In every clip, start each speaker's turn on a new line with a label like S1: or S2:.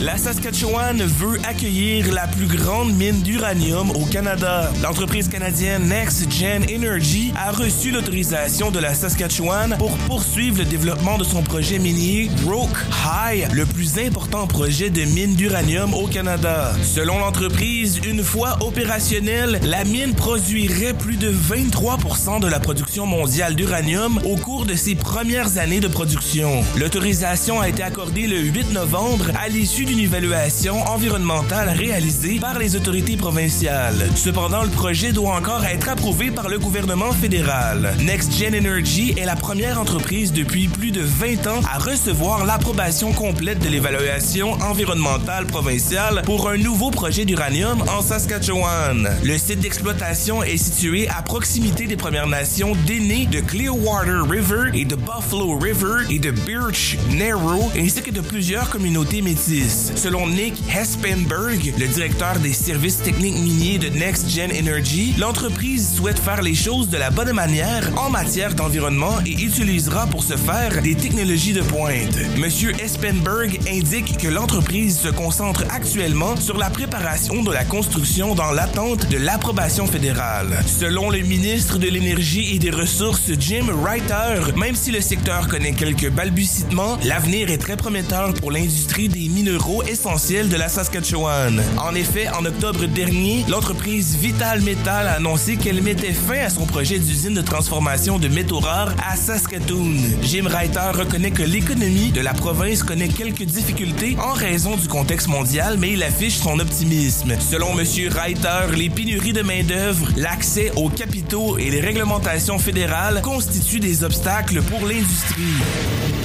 S1: La Saskatchewan veut accueillir la plus grande mine d'uranium au Canada. L'entreprise canadienne Next Gen Energy a reçu l'autorisation de la Saskatchewan pour poursuivre le développement de son projet minier Roke High, le plus important projet de mine d'uranium au Canada. Selon l'entreprise, une fois opérationnelle, la mine produirait plus de 23% de la production mondiale d'uranium au cours de ses premières années de production. L'autorisation a été accordée le 8 novembre à l'issue d'une évaluation environnementale réalisée par les autorités provinciales. Cependant, le projet doit encore être approuvé par le gouvernement fédéral. Next Gen Energy est la première entreprise depuis plus de 20 ans à recevoir l'approbation complète de l'évaluation environnementale provinciale pour un nouveau projet d'uranium en Saskatchewan. Le site d'exploitation est situé à proximité des Premières Nations d'aînés de Clearwater River et de Buffalo River et de Birch Narrow ainsi que de plusieurs communautés métisses. Selon Nick Hespenberg, le directeur des services techniques miniers de Next Gen Energy, l'entreprise souhaite faire les choses de la bonne manière en matière d'environnement et utilisera pour ce faire des technologies de pointe. Monsieur Hespenberg indique que l'entreprise se concentre actuellement sur la préparation de la construction dans l'attente de l'approbation fédérale. Selon le ministre de l'Énergie et des Ressources Jim Reiter, même si le secteur connaît quelques balbutiements, l'avenir est très prometteur pour l'industrie des minéraux essentiel de la Saskatchewan. En effet, en octobre dernier, l'entreprise Vital Metal a annoncé qu'elle mettait fin à son projet d'usine de transformation de métaux rares à Saskatoon. Jim Reiter reconnaît que l'économie de la province connaît quelques difficultés en raison du contexte mondial, mais il affiche son optimisme. Selon M. Reiter, les pénuries de main-d'œuvre, l'accès aux capitaux et les réglementations fédérales constituent des obstacles pour l'industrie.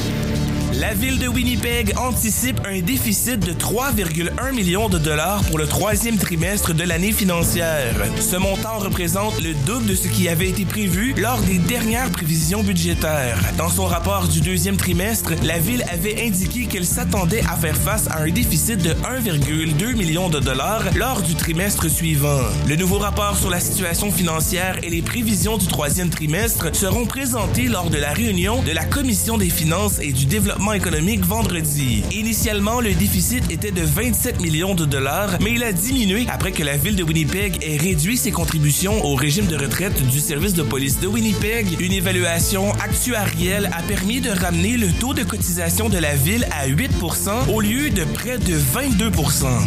S1: La ville de Winnipeg anticipe un déficit de 3,1 millions de dollars pour le troisième trimestre de l'année financière. Ce montant représente le double de ce qui avait été prévu lors des dernières prévisions budgétaires. Dans son rapport du deuxième trimestre, la ville avait indiqué qu'elle s'attendait à faire face à un déficit de 1,2 million de dollars lors du trimestre suivant. Le nouveau rapport sur la situation financière et les prévisions du troisième trimestre seront présentés lors de la réunion de la Commission des finances et du développement économique vendredi. Initialement, le déficit était de 27 millions de dollars, mais il a diminué après que la ville de Winnipeg ait réduit ses contributions au régime de retraite du service de police de Winnipeg. Une évaluation actuarielle a permis de ramener le taux de cotisation de la ville à 8 au lieu de près de 22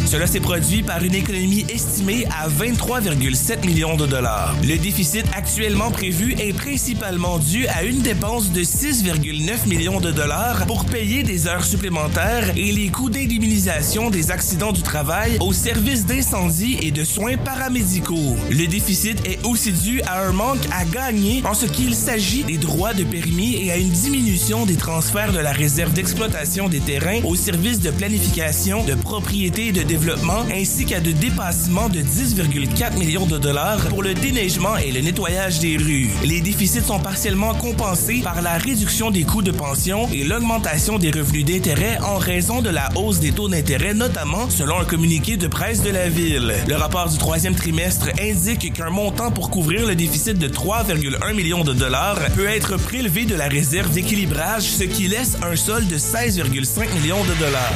S1: Cela s'est produit par une économie estimée à 23,7 millions de dollars. Le déficit actuellement prévu est principalement dû à une dépense de 6,9 millions de dollars pour payer des heures supplémentaires et les coûts d'indemnisation des accidents du travail au service d'incendie et de soins paramédicaux. Le déficit est aussi dû à un manque à gagner en ce qu'il s'agit des droits de permis et à une diminution des transferts de la réserve d'exploitation des terrains au service de planification, de propriété et de développement, ainsi qu'à de dépassements de 10,4 millions de dollars pour le déneigement et le nettoyage des rues. Les déficits sont partiellement compensés par la réduction des coûts de pension et l'augmentation des revenus d'intérêt en raison de la hausse des taux d'intérêt, notamment selon un communiqué de presse de la ville. Le rapport du troisième trimestre indique qu'un montant pour couvrir le déficit de 3,1 millions de dollars peut être prélevé de la réserve d'équilibrage, ce qui laisse un solde de 16,5 millions de dollars.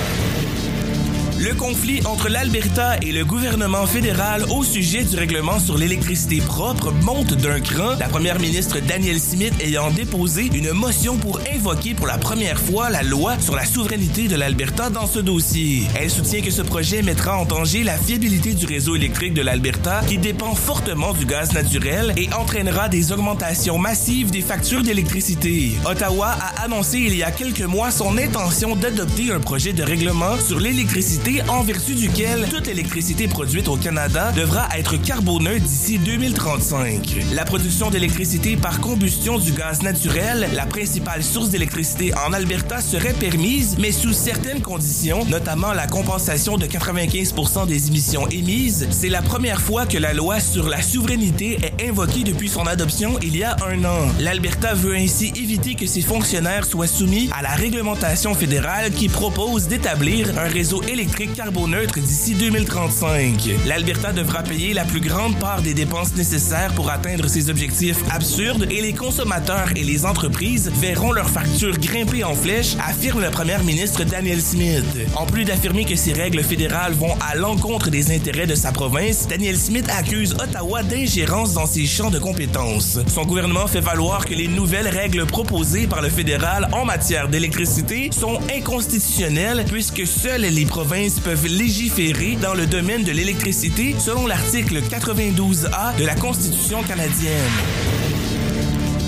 S1: Le conflit entre l'Alberta et le gouvernement fédéral au sujet du règlement sur l'électricité propre monte d'un cran, la première ministre Danielle Smith ayant déposé une motion pour invoquer pour la première fois la loi sur la souveraineté de l'Alberta dans ce dossier. Elle soutient que ce projet mettra en danger la fiabilité du réseau électrique de l'Alberta qui dépend fortement du gaz naturel et entraînera des augmentations massives des factures d'électricité. Ottawa a annoncé il y a quelques mois son intention d'adopter un projet de règlement sur l'électricité en vertu duquel toute électricité produite au Canada devra être carboneutre d'ici 2035. La production d'électricité par combustion du gaz naturel, la principale source d'électricité en Alberta, serait permise, mais sous certaines conditions, notamment la compensation de 95% des émissions émises. C'est la première fois que la loi sur la souveraineté est invoquée depuis son adoption il y a un an. L'Alberta veut ainsi éviter que ses fonctionnaires soient soumis à la réglementation fédérale qui propose d'établir un réseau électrique carboneutre d'ici 2035. L'Alberta devra payer la plus grande part des dépenses nécessaires pour atteindre ces objectifs absurdes et les consommateurs et les entreprises verront leurs factures grimper en flèche, affirme le premier ministre Daniel Smith. En plus d'affirmer que ces règles fédérales vont à l'encontre des intérêts de sa province, Daniel Smith accuse Ottawa d'ingérence dans ses champs de compétences. Son gouvernement fait valoir que les nouvelles règles proposées par le fédéral en matière d'électricité sont inconstitutionnelles puisque seules les provinces peuvent légiférer dans le domaine de l'électricité selon l'article 92A de la Constitution canadienne.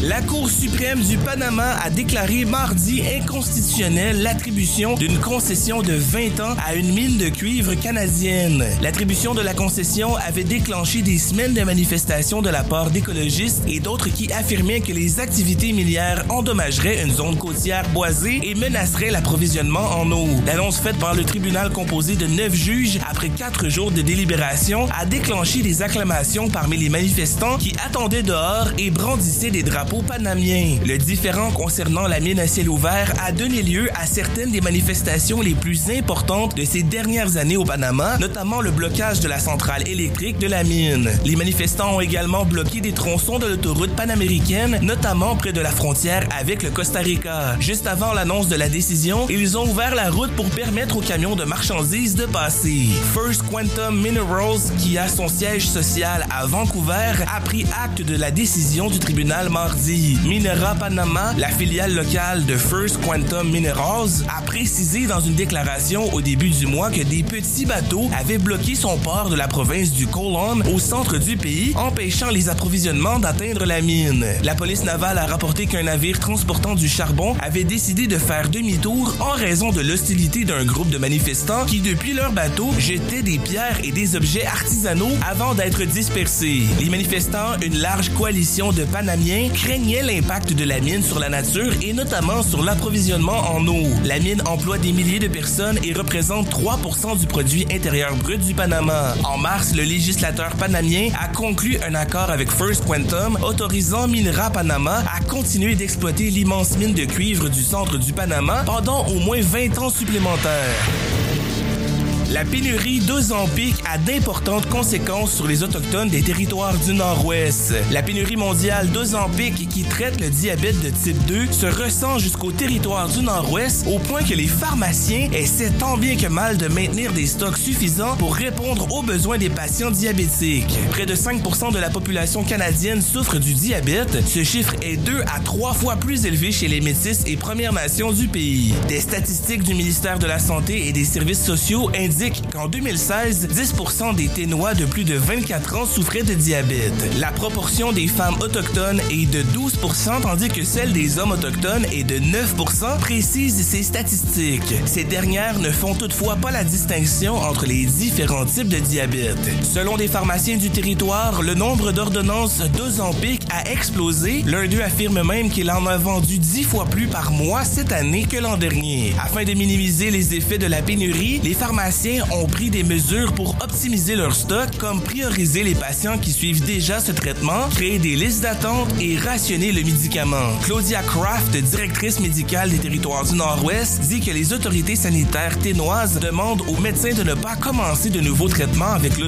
S1: La Cour suprême du Panama a déclaré mardi inconstitutionnelle l'attribution d'une concession de 20 ans à une mine de cuivre canadienne. L'attribution de la concession avait déclenché des semaines de manifestations de la part d'écologistes et d'autres qui affirmaient que les activités minières endommageraient une zone côtière boisée et menaceraient l'approvisionnement en eau. L'annonce faite par le tribunal composé de neuf juges après quatre jours de délibération a déclenché des acclamations parmi les manifestants qui attendaient dehors et brandissaient des drapeaux panamien. Le différent concernant la mine à ciel ouvert a donné lieu à certaines des manifestations les plus importantes de ces dernières années au Panama, notamment le blocage de la centrale électrique de la mine. Les manifestants ont également bloqué des tronçons de l'autoroute panaméricaine, notamment près de la frontière avec le Costa Rica. Juste avant l'annonce de la décision, ils ont ouvert la route pour permettre aux camions de marchandises de passer. First Quantum Minerals, qui a son siège social à Vancouver, a pris acte de la décision du tribunal mardi Minera Panama, la filiale locale de First Quantum Minerals, a précisé dans une déclaration au début du mois que des petits bateaux avaient bloqué son port de la province du Colon au centre du pays, empêchant les approvisionnements d'atteindre la mine. La police navale a rapporté qu'un navire transportant du charbon avait décidé de faire demi-tour en raison de l'hostilité d'un groupe de manifestants qui, depuis leur bateau, jetaient des pierres et des objets artisanaux avant d'être dispersés. Les manifestants, une large coalition de Panamiens, l'impact de la mine sur la nature et notamment sur l'approvisionnement en eau. La mine emploie des milliers de personnes et représente 3% du produit intérieur brut du Panama. En mars, le législateur panamien a conclu un accord avec First Quantum autorisant Minera Panama à continuer d'exploiter l'immense mine de cuivre du centre du Panama pendant au moins 20 ans supplémentaires. La pénurie d'Ozempic a d'importantes conséquences sur les Autochtones des territoires du Nord-Ouest. La pénurie mondiale d'Ozempic qui traite le diabète de type 2 se ressent jusqu'au territoire du Nord-Ouest au point que les pharmaciens essaient tant bien que mal de maintenir des stocks suffisants pour répondre aux besoins des patients diabétiques. Près de 5% de la population canadienne souffre du diabète. Ce chiffre est deux à trois fois plus élevé chez les Métis et Premières Nations du pays. Des statistiques du ministère de la Santé et des Services sociaux indiquent qu'en 2016, 10% des Ténois de plus de 24 ans souffraient de diabète. La proportion des femmes autochtones est de 12% tandis que celle des hommes autochtones est de 9% précise ces statistiques. Ces dernières ne font toutefois pas la distinction entre les différents types de diabète. Selon des pharmaciens du territoire, le nombre d'ordonnances d'Ozempic a explosé. L'un d'eux affirme même qu'il en a vendu 10 fois plus par mois cette année que l'an dernier. Afin de minimiser les effets de la pénurie, les pharmaciens ont pris des mesures pour optimiser leur stock, comme prioriser les patients qui suivent déjà ce traitement, créer des listes d'attente et rationner le médicament. Claudia Kraft, directrice médicale des territoires du Nord-Ouest, dit que les autorités sanitaires ténoises demandent aux médecins de ne pas commencer de nouveaux traitements avec le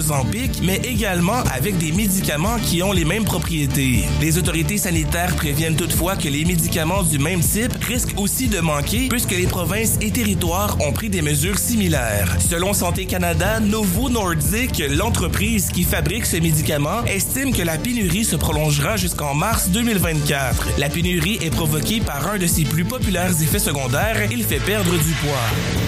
S1: mais également avec des médicaments qui ont les mêmes propriétés. Les autorités sanitaires préviennent toutefois que les médicaments du même type risquent aussi de manquer puisque les provinces et territoires ont pris des mesures similaires. Selon Santé Canada, Novo Nordisk, l'entreprise qui fabrique ce médicament, estime que la pénurie se prolongera jusqu'en mars 2024. La pénurie est provoquée par un de ses plus populaires effets secondaires, il fait perdre du poids.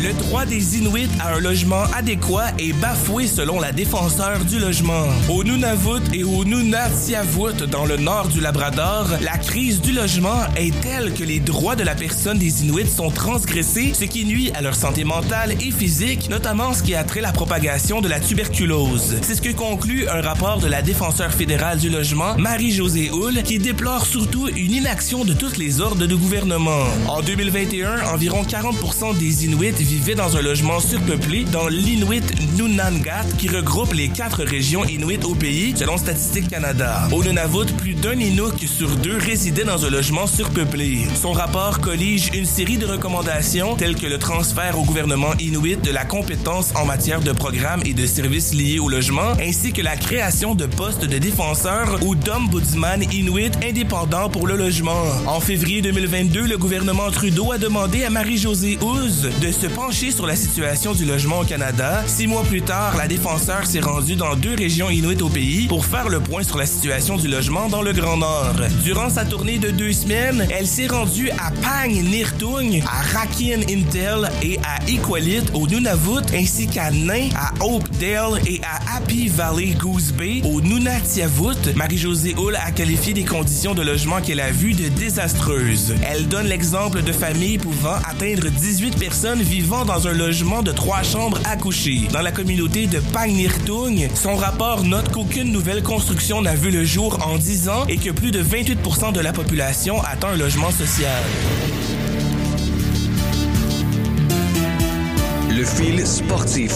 S1: Le droit des Inuits à un logement adéquat est bafoué selon la défenseur du logement. Au Nunavut et au Nunatiavut, dans le nord du Labrador, la crise du logement est telle que les droits de la personne des Inuits sont transgressés, ce qui nuit à leur santé mentale et physique, notamment ce qui a trait la propagation de la tuberculose. C'est ce que conclut un rapport de la défenseur fédérale du logement, Marie-Josée Hull, qui déplore surtout une inaction de toutes les ordres de gouvernement. En 2021, environ 40% des Inuits vivaient dans un logement surpeuplé dans l'Inuit Nunangat qui regroupe les quatre régions Inuit au pays, selon Statistique Canada. Au Nunavut, plus d'un Inuk sur deux résidait dans un logement surpeuplé. Son rapport collige une série de recommandations telles que le transfert au gouvernement Inuit de la compétence en matière de programmes et de services liés au logement, ainsi que la création de postes de défenseurs ou d'ombudsman Inuit indépendants pour le logement. En février 2022, le gouvernement Trudeau a demandé à Marie-Josée Ouz de se pencher sur la situation du logement au Canada. Six mois plus tard, la défenseur s'est rendue dans deux régions inuites au pays pour faire le point sur la situation du logement dans le Grand Nord. Durant sa tournée de deux semaines, elle s'est rendue à Pang Nirtung, à Rakin Intel et à Iqaluit au Nunavut, ainsi qu'à Nain, à Oakdale et à Happy Valley Goose Bay au Nunatiavut. Marie-Josée Hull a qualifié des conditions de logement qu'elle a vues de désastreuses. Elle donne l'exemple de familles pouvant atteindre 18 personnes vivant dans un logement de trois chambres à coucher. Dans la communauté de Pangnirtung, son rapport note qu'aucune nouvelle construction n'a vu le jour en 10 ans et que plus de 28% de la population atteint un logement social.
S2: Le fil sportif.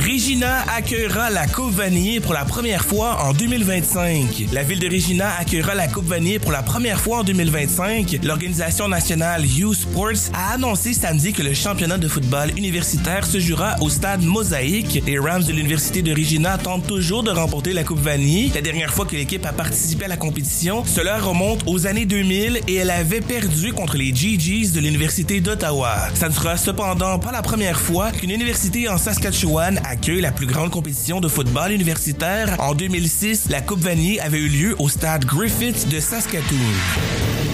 S1: Regina accueillera la Coupe Vanier pour la première fois en 2025. La ville de Regina accueillera la Coupe Vanier pour la première fois en 2025. L'organisation nationale U Sports a annoncé samedi que le championnat de football universitaire se jouera au stade Mosaïque. Les Rams de l'université de Regina tentent toujours de remporter la Coupe Vanier. La dernière fois que l'équipe a participé à la compétition, cela remonte aux années 2000 et elle avait perdu contre les GGs de l'université d'Ottawa. Ça ne sera cependant pas la première fois qu'une université en Saskatchewan accueille la plus grande compétition de football universitaire. En 2006, la Coupe Vanier avait eu lieu au stade Griffith de Saskatoon.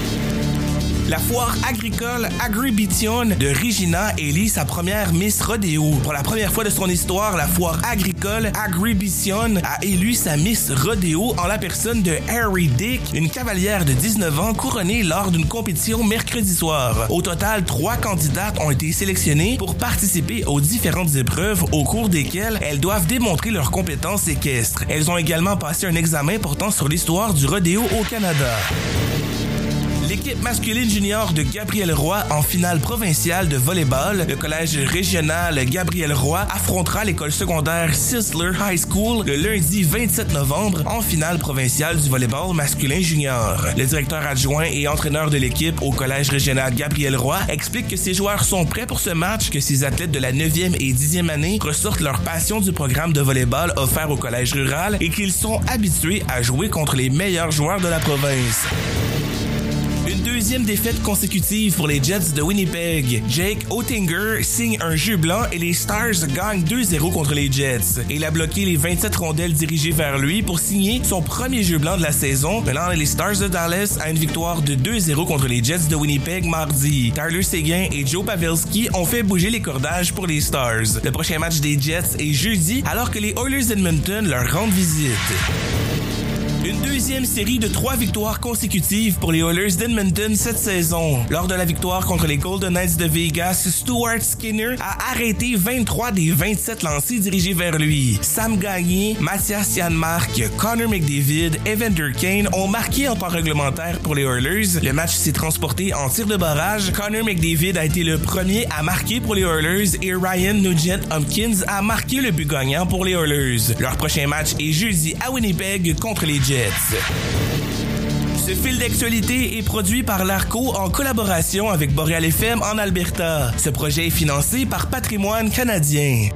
S1: La foire agricole Agribition de Regina élit sa première Miss Rodeo. Pour la première fois de son histoire, la foire agricole Agribition a élu sa Miss Rodeo en la personne de Harry Dick, une cavalière de 19 ans couronnée lors d'une compétition mercredi soir. Au total, trois candidates ont été sélectionnées pour participer aux différentes épreuves au cours desquelles elles doivent démontrer leurs compétences équestres. Elles ont également passé un examen portant sur l'histoire du rodéo au Canada. L'équipe masculine junior de Gabriel Roy en finale provinciale de volleyball, le collège régional Gabriel Roy affrontera l'école secondaire Sisler High School le lundi 27 novembre en finale provinciale du volleyball masculin junior. Le directeur adjoint et entraîneur de l'équipe au collège régional Gabriel Roy explique que ses joueurs sont prêts pour ce match, que ses athlètes de la 9e et 10e année ressortent leur passion du programme de volleyball offert au collège rural et qu'ils sont habitués à jouer contre les meilleurs joueurs de la province. Deuxième défaite consécutive pour les Jets de Winnipeg. Jake Oettinger signe un jeu blanc et les Stars gagnent 2-0 contre les Jets. Il a bloqué les 27 rondelles dirigées vers lui pour signer son premier jeu blanc de la saison, menant les Stars de Dallas à une victoire de 2-0 contre les Jets de Winnipeg mardi. Tyler Seguin et Joe Pavelski ont fait bouger les cordages pour les Stars. Le prochain match des Jets est jeudi alors que les Oilers d'Edmonton leur rendent visite. Une deuxième série de trois victoires consécutives pour les Oilers d'Edmonton cette saison. Lors de la victoire contre les Golden Knights de Vegas, Stuart Skinner a arrêté 23 des 27 lancés dirigés vers lui. Sam Gagné, Mathias Janmark, Connor McDavid, Evander Kane ont marqué en temps réglementaire pour les Oilers. Le match s'est transporté en tir de barrage. Connor McDavid a été le premier à marquer pour les Oilers et Ryan Nugent-Hopkins a marqué le but gagnant pour les Oilers. Leur prochain match est jeudi à Winnipeg contre les Jets. Ce fil d'actualité est produit par l'ARCO en collaboration avec Boreal FM en Alberta. Ce projet est financé par Patrimoine canadien.